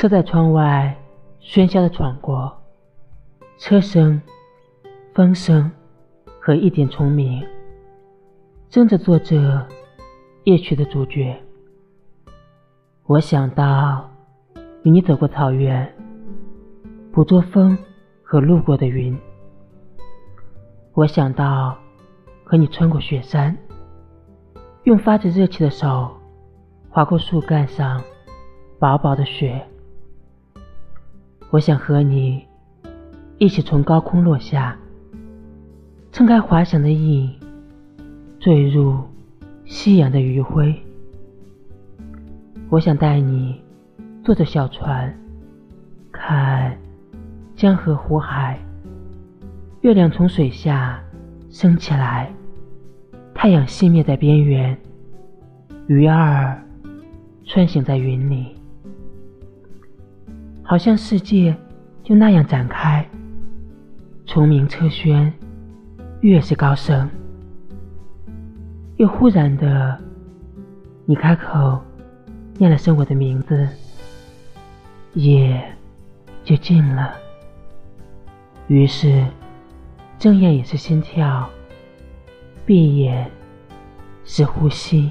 车在窗外喧嚣的闯过，车声、风声和一点虫鸣，争着做着夜曲的主角。我想到与你走过草原，捕捉风和路过的云。我想到和你穿过雪山，用发着热气的手划过树干上薄薄的雪。我想和你一起从高空落下，撑开滑翔的翼，坠入夕阳的余晖。我想带你坐着小船，看江河湖海，月亮从水下升起来，太阳熄灭在边缘，鱼儿穿行在云里。好像世界就那样展开，虫鸣车喧，越是高声。又忽然的，你开口念了声我的名字，夜就静了。于是，睁眼也是心跳，闭眼是呼吸。